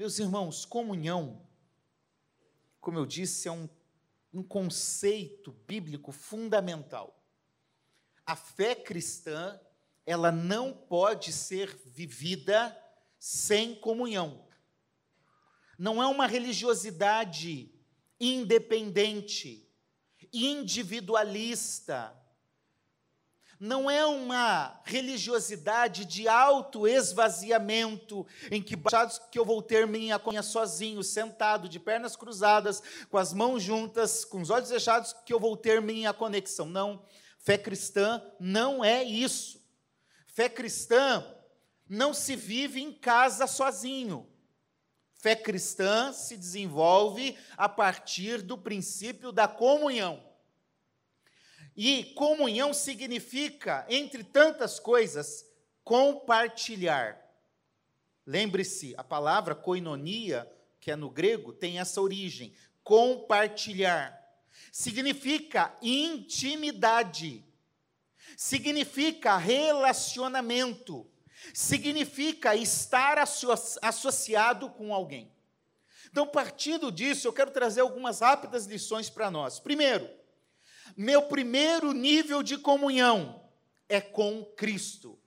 Meus irmãos, comunhão, como eu disse, é um, um conceito bíblico fundamental. A fé cristã, ela não pode ser vivida sem comunhão. Não é uma religiosidade independente, individualista, não é uma religiosidade de auto-esvaziamento, em que que eu vou ter minha conha sozinho, sentado, de pernas cruzadas, com as mãos juntas, com os olhos fechados, que eu vou ter minha conexão. Não, fé cristã não é isso. Fé cristã não se vive em casa sozinho. Fé cristã se desenvolve a partir do princípio da comunhão. E comunhão significa, entre tantas coisas, compartilhar. Lembre-se, a palavra koinonia, que é no grego, tem essa origem: compartilhar. Significa intimidade, significa relacionamento, significa estar associado com alguém. Então, partindo disso, eu quero trazer algumas rápidas lições para nós. Primeiro, meu primeiro nível de comunhão é com Cristo.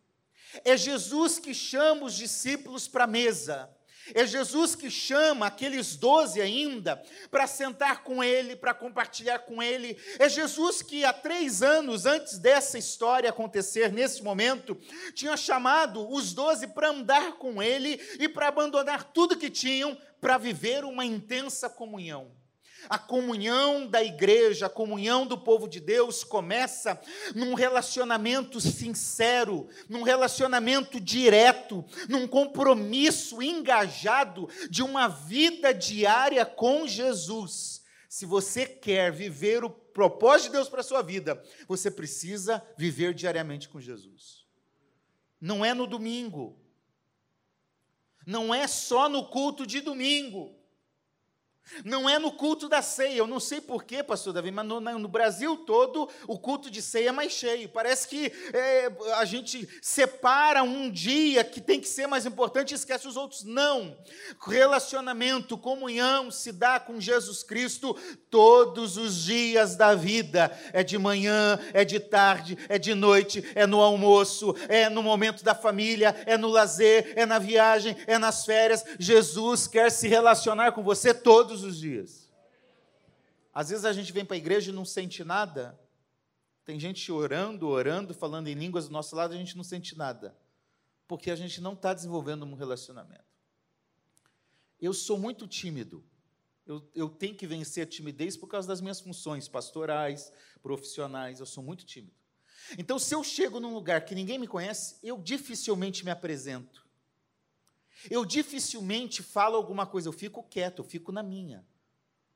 É Jesus que chama os discípulos para a mesa. É Jesus que chama aqueles doze ainda para sentar com Ele, para compartilhar com Ele. É Jesus que há três anos antes dessa história acontecer, nesse momento, tinha chamado os doze para andar com Ele e para abandonar tudo que tinham para viver uma intensa comunhão. A comunhão da igreja, a comunhão do povo de Deus começa num relacionamento sincero, num relacionamento direto, num compromisso engajado de uma vida diária com Jesus. Se você quer viver o propósito de Deus para a sua vida, você precisa viver diariamente com Jesus. Não é no domingo, não é só no culto de domingo. Não é no culto da ceia. Eu não sei porquê, pastor Davi, mas no, no, Brasil todo o culto de ceia é mais cheio. Parece que é, a gente separa um dia que tem que ser mais importante e esquece os outros. Não. Relacionamento, comunhão se dá com Jesus Cristo todos os dias da vida. É de manhã, é de tarde, é de noite, é no almoço, é no momento da família, é no lazer, é na viagem, é nas férias. Jesus quer se relacionar com você todos todos os dias. Às vezes a gente vem para a igreja e não sente nada. Tem gente orando, orando, falando em línguas do nosso lado, a gente não sente nada. Porque a gente não está desenvolvendo um relacionamento. Eu sou muito tímido. Eu, eu tenho que vencer a timidez por causa das minhas funções pastorais, profissionais. Eu sou muito tímido. Então, se eu chego num lugar que ninguém me conhece, eu dificilmente me apresento. Eu dificilmente falo alguma coisa, eu fico quieto, eu fico na minha.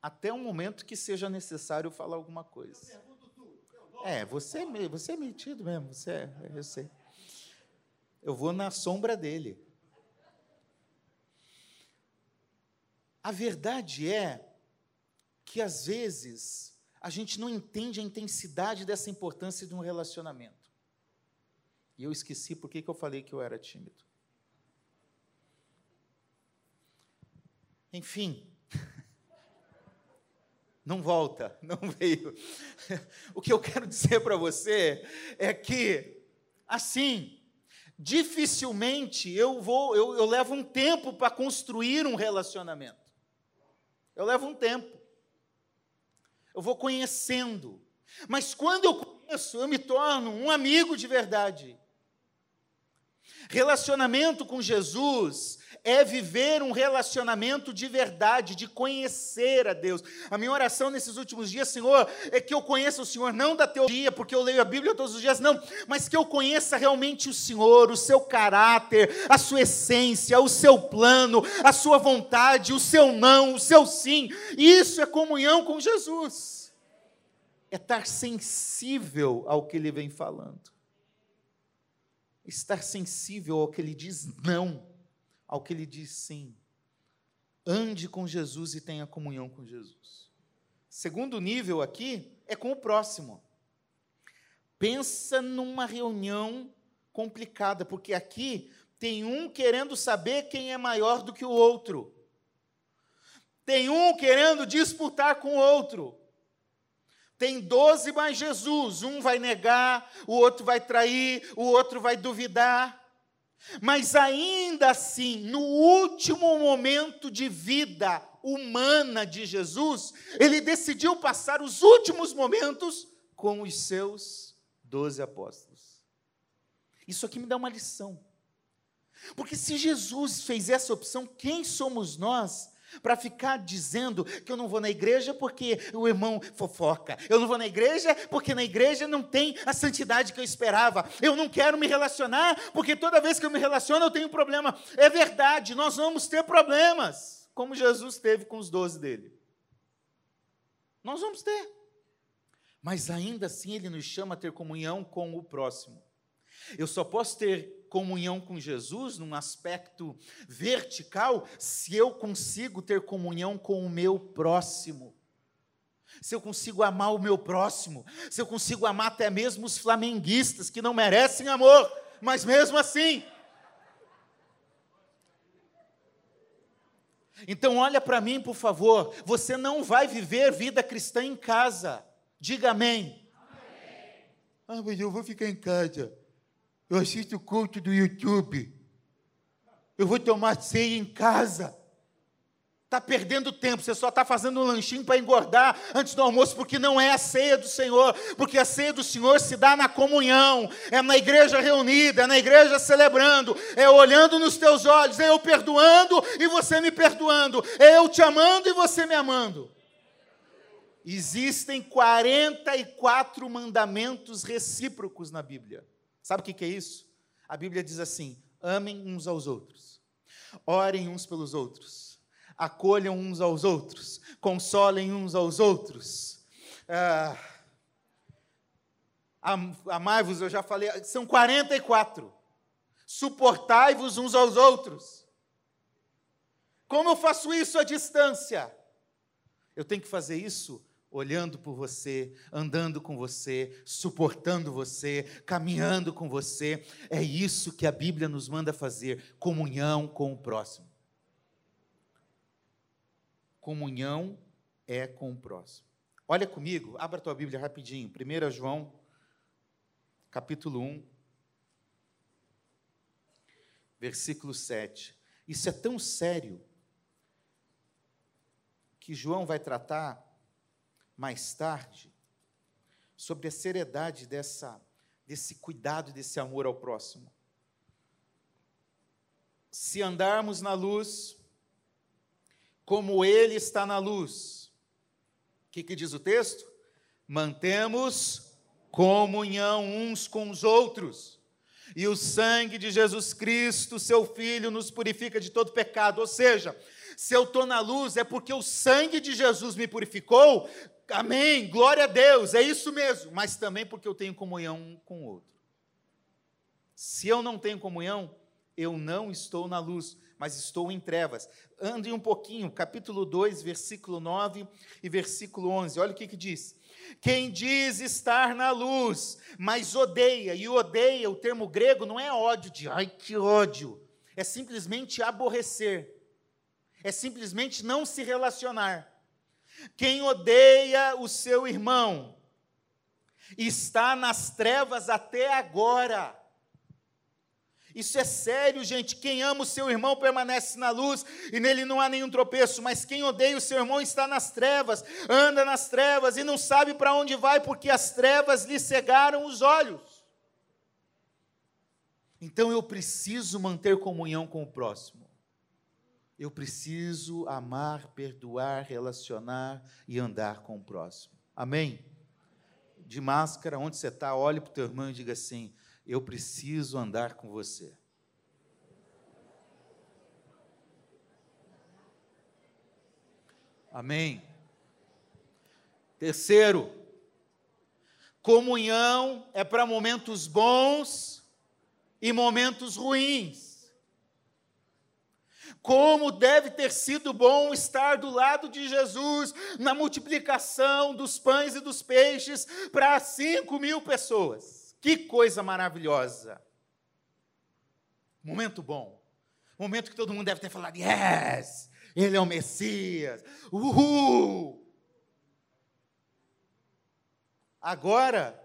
Até um momento que seja necessário falar alguma coisa. É, você, é você é metido mesmo, você é, eu sei. Eu vou na sombra dele. A verdade é que às vezes a gente não entende a intensidade dessa importância de um relacionamento. E eu esqueci por que eu falei que eu era tímido. Enfim, não volta, não veio. O que eu quero dizer para você é que, assim, dificilmente eu vou, eu, eu levo um tempo para construir um relacionamento. Eu levo um tempo. Eu vou conhecendo. Mas quando eu conheço, eu me torno um amigo de verdade. Relacionamento com Jesus é viver um relacionamento de verdade, de conhecer a Deus. A minha oração nesses últimos dias, Senhor, é que eu conheça o Senhor, não da teoria, porque eu leio a Bíblia todos os dias, não, mas que eu conheça realmente o Senhor, o seu caráter, a sua essência, o seu plano, a sua vontade, o seu não, o seu sim. Isso é comunhão com Jesus. É estar sensível ao que ele vem falando. Estar sensível ao que ele diz não ao que ele diz sim. Ande com Jesus e tenha comunhão com Jesus. Segundo nível aqui é com o próximo. Pensa numa reunião complicada, porque aqui tem um querendo saber quem é maior do que o outro. Tem um querendo disputar com o outro. Tem doze mais Jesus. Um vai negar, o outro vai trair, o outro vai duvidar. Mas ainda assim, no último momento de vida humana de Jesus, ele decidiu passar os últimos momentos com os seus doze apóstolos. Isso aqui me dá uma lição. Porque se Jesus fez essa opção, quem somos nós para ficar dizendo que eu não vou na igreja porque o irmão fofoca, eu não vou na igreja porque na igreja não tem a santidade que eu esperava, eu não quero me relacionar porque toda vez que eu me relaciono eu tenho problema. É verdade, nós vamos ter problemas, como Jesus teve com os doze dele. Nós vamos ter. Mas ainda assim ele nos chama a ter comunhão com o próximo. Eu só posso ter comunhão com Jesus num aspecto vertical se eu consigo ter comunhão com o meu próximo. Se eu consigo amar o meu próximo, se eu consigo amar até mesmo os flamenguistas que não merecem amor, mas mesmo assim. Então olha para mim, por favor, você não vai viver vida cristã em casa. Diga amém. Ah, mas eu vou ficar em casa. Eu assisto o culto do YouTube. Eu vou tomar ceia em casa. Está perdendo tempo, você só está fazendo um lanchinho para engordar antes do almoço, porque não é a ceia do Senhor, porque a ceia do Senhor se dá na comunhão, é na igreja reunida, é na igreja celebrando, é olhando nos teus olhos, é eu perdoando e você me perdoando, é eu te amando e você me amando. Existem 44 mandamentos recíprocos na Bíblia. Sabe o que é isso? A Bíblia diz assim: amem uns aos outros, orem uns pelos outros, acolham uns aos outros, consolem uns aos outros. Ah, Amai-vos, eu já falei, são 44. Suportai-vos uns aos outros. Como eu faço isso à distância? Eu tenho que fazer isso olhando por você, andando com você, suportando você, caminhando com você. É isso que a Bíblia nos manda fazer: comunhão com o próximo. Comunhão é com o próximo. Olha comigo, abra tua Bíblia rapidinho. 1 João, capítulo 1, versículo 7. Isso é tão sério que João vai tratar mais tarde sobre a seriedade dessa, desse cuidado, desse amor ao próximo. Se andarmos na luz, como Ele está na luz, o que, que diz o texto? Mantemos comunhão uns com os outros. E o sangue de Jesus Cristo, seu Filho, nos purifica de todo pecado. Ou seja, se eu estou na luz, é porque o sangue de Jesus me purificou, Amém, glória a Deus, é isso mesmo, mas também porque eu tenho comunhão com o outro. Se eu não tenho comunhão, eu não estou na luz, mas estou em trevas. Ande um pouquinho, capítulo 2, versículo 9 e versículo 11, olha o que, que diz. Quem diz estar na luz, mas odeia, e odeia, o termo grego não é ódio de, ai que ódio, é simplesmente aborrecer, é simplesmente não se relacionar. Quem odeia o seu irmão está nas trevas até agora. Isso é sério, gente. Quem ama o seu irmão permanece na luz e nele não há nenhum tropeço, mas quem odeia o seu irmão está nas trevas, anda nas trevas e não sabe para onde vai porque as trevas lhe cegaram os olhos. Então eu preciso manter comunhão com o próximo. Eu preciso amar, perdoar, relacionar e andar com o próximo. Amém? De máscara, onde você está, olhe para o teu irmão e diga assim: Eu preciso andar com você. Amém. Terceiro, comunhão é para momentos bons e momentos ruins. Como deve ter sido bom estar do lado de Jesus na multiplicação dos pães e dos peixes para cinco mil pessoas. Que coisa maravilhosa! Momento bom. Momento que todo mundo deve ter falado, yes! Ele é o Messias. Uhul! Agora,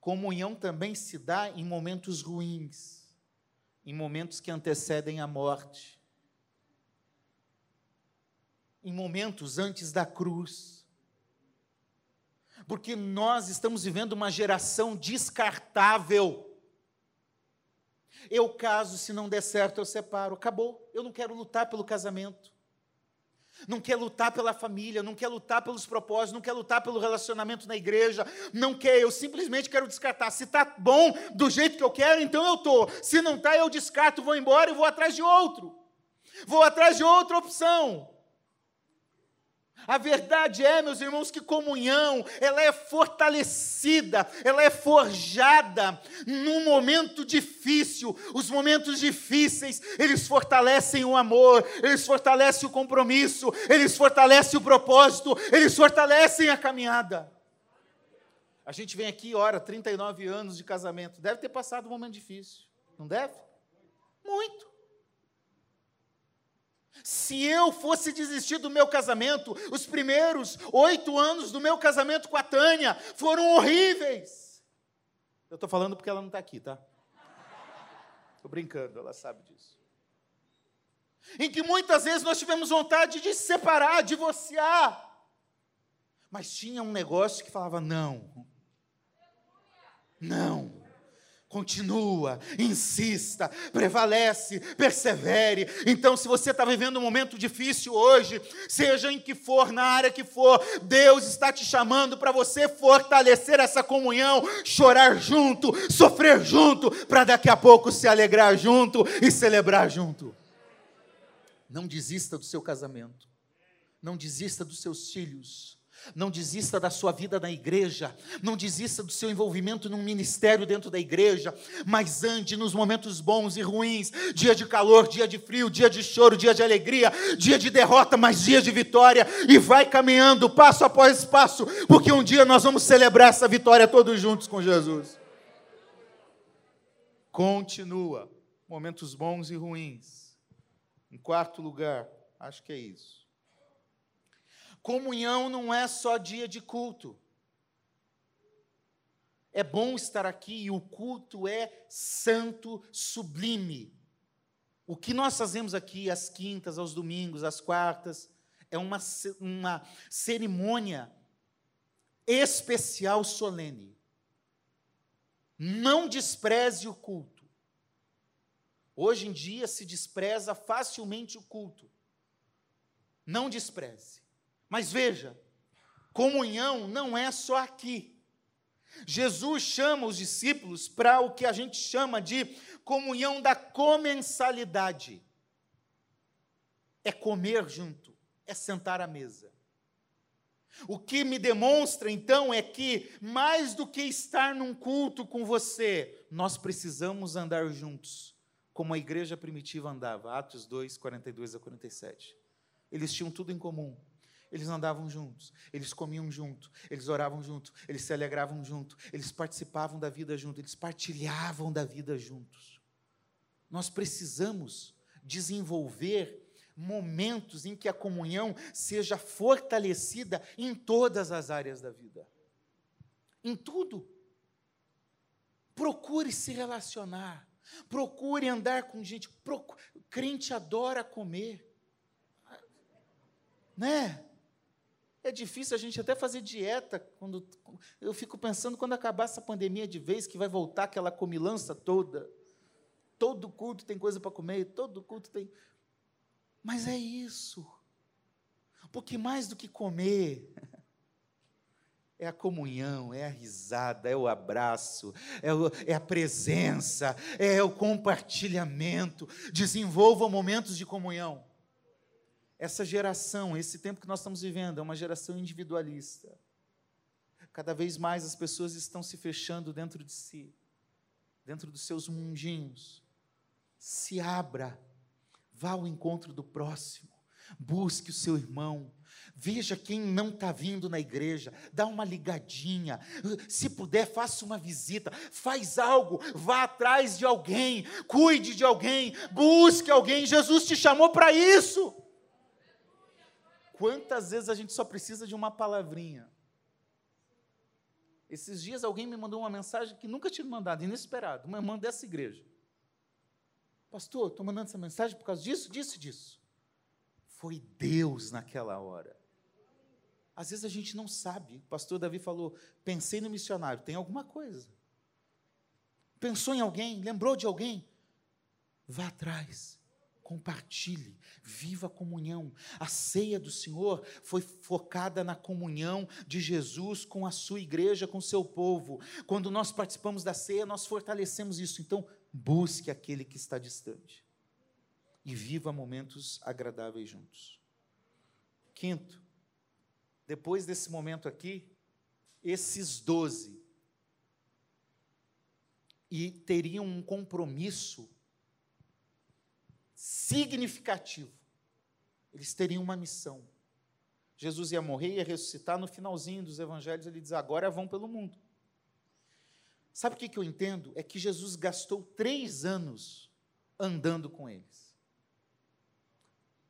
comunhão também se dá em momentos ruins, em momentos que antecedem a morte, em momentos antes da cruz. Porque nós estamos vivendo uma geração descartável. Eu caso, se não der certo, eu separo. Acabou. Eu não quero lutar pelo casamento. Não quer lutar pela família, não quer lutar pelos propósitos, não quer lutar pelo relacionamento na igreja, não quer, eu simplesmente quero descartar. Se está bom do jeito que eu quero, então eu estou. Se não está, eu descarto, vou embora e vou atrás de outro. Vou atrás de outra opção. A verdade é, meus irmãos, que comunhão, ela é fortalecida, ela é forjada num momento difícil. Os momentos difíceis, eles fortalecem o amor, eles fortalecem o compromisso, eles fortalecem o propósito, eles fortalecem a caminhada. A gente vem aqui, ora, 39 anos de casamento, deve ter passado um momento difícil, não deve? Muito. Se eu fosse desistir do meu casamento, os primeiros oito anos do meu casamento com a Tânia foram horríveis. Eu estou falando porque ela não está aqui, tá? Estou brincando, ela sabe disso. Em que muitas vezes nós tivemos vontade de se separar, divorciar. Mas tinha um negócio que falava: não, não, Continua, insista, prevalece, persevere. Então, se você está vivendo um momento difícil hoje, seja em que for, na área que for, Deus está te chamando para você fortalecer essa comunhão, chorar junto, sofrer junto, para daqui a pouco se alegrar junto e celebrar junto. Não desista do seu casamento, não desista dos seus filhos não desista da sua vida na igreja, não desista do seu envolvimento num ministério dentro da igreja, mas ande nos momentos bons e ruins, dia de calor, dia de frio, dia de choro, dia de alegria, dia de derrota, mas dia de vitória, e vai caminhando passo após passo, porque um dia nós vamos celebrar essa vitória todos juntos com Jesus. Continua, momentos bons e ruins. Em quarto lugar, acho que é isso. Comunhão não é só dia de culto. É bom estar aqui e o culto é santo, sublime. O que nós fazemos aqui às quintas, aos domingos, às quartas, é uma, uma cerimônia especial, solene. Não despreze o culto. Hoje em dia se despreza facilmente o culto. Não despreze. Mas veja, comunhão não é só aqui. Jesus chama os discípulos para o que a gente chama de comunhão da comensalidade. É comer junto, é sentar à mesa. O que me demonstra então é que, mais do que estar num culto com você, nós precisamos andar juntos, como a igreja primitiva andava. Atos 2, 42 a 47. Eles tinham tudo em comum eles andavam juntos, eles comiam junto, eles oravam junto, eles se alegravam junto, eles participavam da vida junto, eles partilhavam da vida juntos. Nós precisamos desenvolver momentos em que a comunhão seja fortalecida em todas as áreas da vida. Em tudo. Procure se relacionar. Procure andar com gente. Procure, crente adora comer. Né? É difícil a gente até fazer dieta. quando Eu fico pensando quando acabar essa pandemia de vez, que vai voltar aquela comilança toda. Todo culto tem coisa para comer, todo culto tem. Mas é isso. Porque mais do que comer, é a comunhão, é a risada, é o abraço, é, o, é, a presença, é o compartilhamento. Desenvolva momentos de comunhão. Essa geração, esse tempo que nós estamos vivendo, é uma geração individualista. Cada vez mais as pessoas estão se fechando dentro de si, dentro dos seus mundinhos. Se abra, vá ao encontro do próximo, busque o seu irmão, Veja quem não está vindo na igreja, dá uma ligadinha. Se puder, faça uma visita, faz algo, vá atrás de alguém, cuide de alguém, busque alguém. Jesus te chamou para isso. Quantas vezes a gente só precisa de uma palavrinha? Esses dias alguém me mandou uma mensagem que nunca tinha mandado, inesperado, uma irmã dessa igreja. Pastor, estou mandando essa mensagem por causa disso, disso e disso. Foi Deus naquela hora. Às vezes a gente não sabe. O pastor Davi falou: pensei no missionário, tem alguma coisa. Pensou em alguém, lembrou de alguém? Vá atrás compartilhe, viva a comunhão. A ceia do Senhor foi focada na comunhão de Jesus com a sua igreja, com o seu povo. Quando nós participamos da ceia, nós fortalecemos isso. Então, busque aquele que está distante e viva momentos agradáveis juntos. Quinto, depois desse momento aqui, esses doze e teriam um compromisso significativo. Eles teriam uma missão. Jesus ia morrer, ia ressuscitar. No finalzinho dos evangelhos, ele diz: agora vão pelo mundo. Sabe o que eu entendo? É que Jesus gastou três anos andando com eles.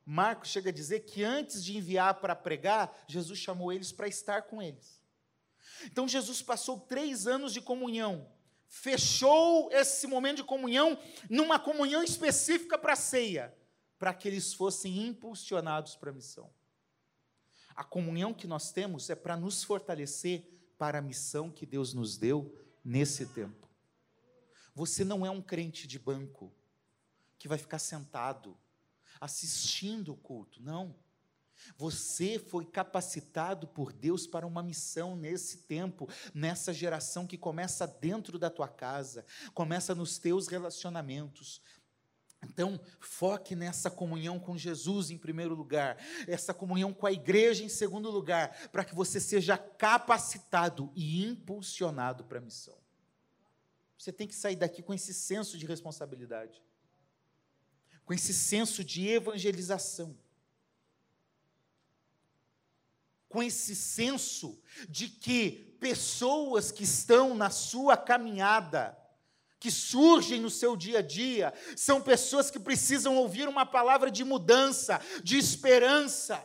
Marcos chega a dizer que antes de enviar para pregar, Jesus chamou eles para estar com eles. Então Jesus passou três anos de comunhão fechou esse momento de comunhão numa comunhão específica para a ceia, para que eles fossem impulsionados para a missão. A comunhão que nós temos é para nos fortalecer para a missão que Deus nos deu nesse tempo. Você não é um crente de banco que vai ficar sentado assistindo o culto, não. Você foi capacitado por Deus para uma missão nesse tempo, nessa geração que começa dentro da tua casa, começa nos teus relacionamentos. Então, foque nessa comunhão com Jesus em primeiro lugar, essa comunhão com a igreja em segundo lugar, para que você seja capacitado e impulsionado para a missão. Você tem que sair daqui com esse senso de responsabilidade, com esse senso de evangelização com esse senso de que pessoas que estão na sua caminhada, que surgem no seu dia a dia, são pessoas que precisam ouvir uma palavra de mudança, de esperança.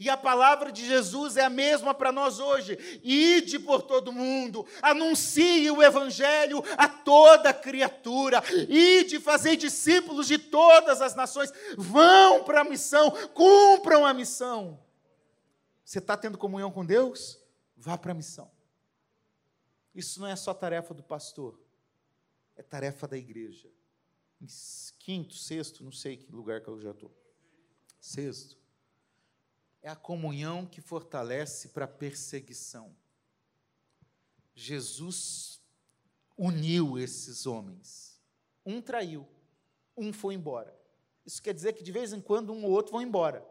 E a palavra de Jesus é a mesma para nós hoje. Ide por todo mundo, anuncie o evangelho a toda criatura. Ide fazer discípulos de todas as nações. Vão para a missão, cumpram a missão. Você está tendo comunhão com Deus? Vá para a missão. Isso não é só tarefa do pastor, é tarefa da igreja. Em quinto, sexto, não sei que lugar que eu já estou. Sexto, é a comunhão que fortalece para a perseguição. Jesus uniu esses homens. Um traiu, um foi embora. Isso quer dizer que de vez em quando um ou outro vão embora.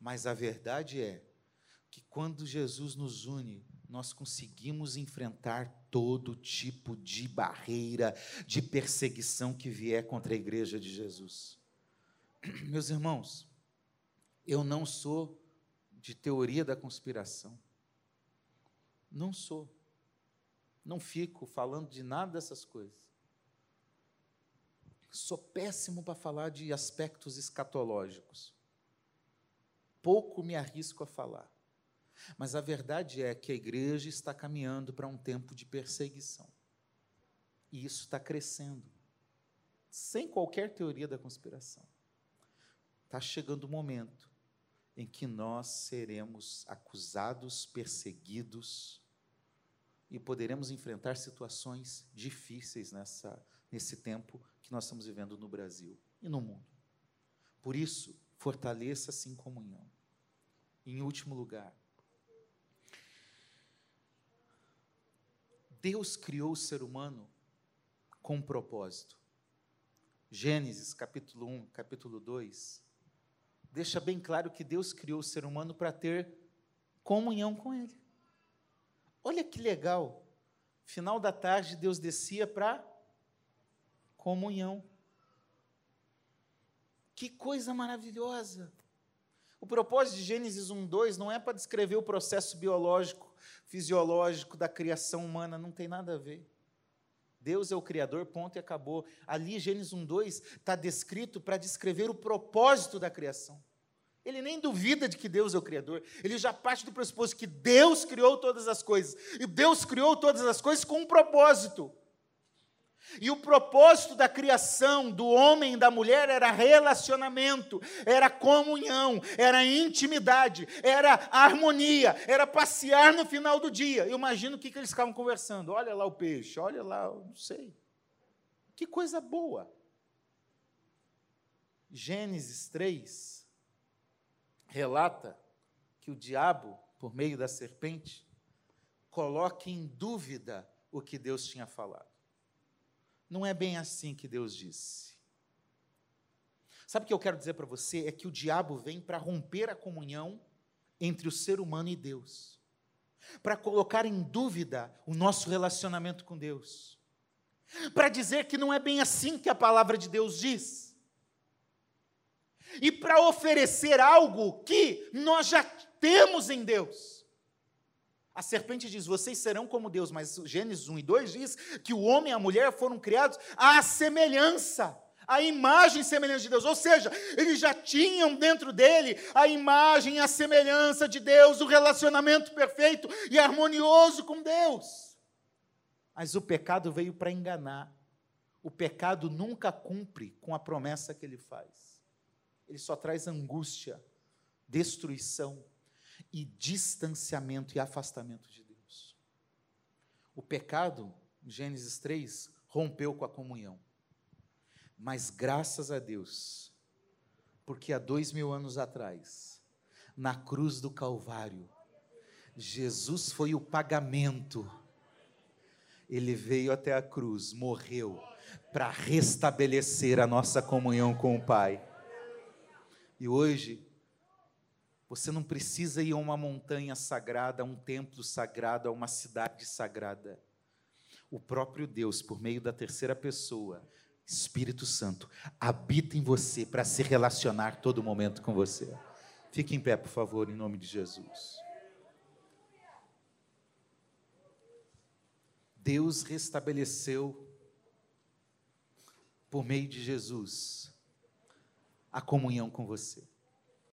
Mas a verdade é que quando Jesus nos une, nós conseguimos enfrentar todo tipo de barreira, de perseguição que vier contra a igreja de Jesus. Meus irmãos, eu não sou de teoria da conspiração. Não sou. Não fico falando de nada dessas coisas. Sou péssimo para falar de aspectos escatológicos pouco me arrisco a falar. Mas a verdade é que a igreja está caminhando para um tempo de perseguição. E isso está crescendo. Sem qualquer teoria da conspiração. Está chegando o momento em que nós seremos acusados, perseguidos e poderemos enfrentar situações difíceis nessa, nesse tempo que nós estamos vivendo no Brasil e no mundo. Por isso, fortaleça-se em comunhão. Em último lugar, Deus criou o ser humano com um propósito. Gênesis capítulo 1, capítulo 2, deixa bem claro que Deus criou o ser humano para ter comunhão com Ele. Olha que legal. Final da tarde, Deus descia para comunhão. Que coisa maravilhosa! O propósito de Gênesis 1, 2 não é para descrever o processo biológico, fisiológico da criação humana, não tem nada a ver. Deus é o Criador, ponto e acabou. Ali, Gênesis 1, 2 está descrito para descrever o propósito da criação. Ele nem duvida de que Deus é o Criador. Ele já parte do pressuposto que Deus criou todas as coisas. E Deus criou todas as coisas com um propósito. E o propósito da criação do homem e da mulher era relacionamento, era comunhão, era intimidade, era harmonia, era passear no final do dia. Eu imagino o que, que eles ficavam conversando. Olha lá o peixe, olha lá, não sei. Que coisa boa. Gênesis 3 relata que o diabo, por meio da serpente, coloca em dúvida o que Deus tinha falado. Não é bem assim que Deus disse. Sabe o que eu quero dizer para você? É que o diabo vem para romper a comunhão entre o ser humano e Deus, para colocar em dúvida o nosso relacionamento com Deus, para dizer que não é bem assim que a palavra de Deus diz, e para oferecer algo que nós já temos em Deus. A serpente diz: Vocês serão como Deus, mas Gênesis 1 e 2 diz que o homem e a mulher foram criados à semelhança, à imagem e semelhança de Deus. Ou seja, eles já tinham dentro dele a imagem e a semelhança de Deus, o relacionamento perfeito e harmonioso com Deus. Mas o pecado veio para enganar. O pecado nunca cumpre com a promessa que ele faz. Ele só traz angústia, destruição, e distanciamento e afastamento de Deus. O pecado, Gênesis 3, rompeu com a comunhão. Mas graças a Deus, porque há dois mil anos atrás, na cruz do Calvário, Jesus foi o pagamento. Ele veio até a cruz, morreu, para restabelecer a nossa comunhão com o Pai. E hoje, você não precisa ir a uma montanha sagrada, a um templo sagrado, a uma cidade sagrada. O próprio Deus, por meio da terceira pessoa, Espírito Santo, habita em você para se relacionar todo momento com você. Fique em pé, por favor, em nome de Jesus. Deus restabeleceu, por meio de Jesus, a comunhão com você.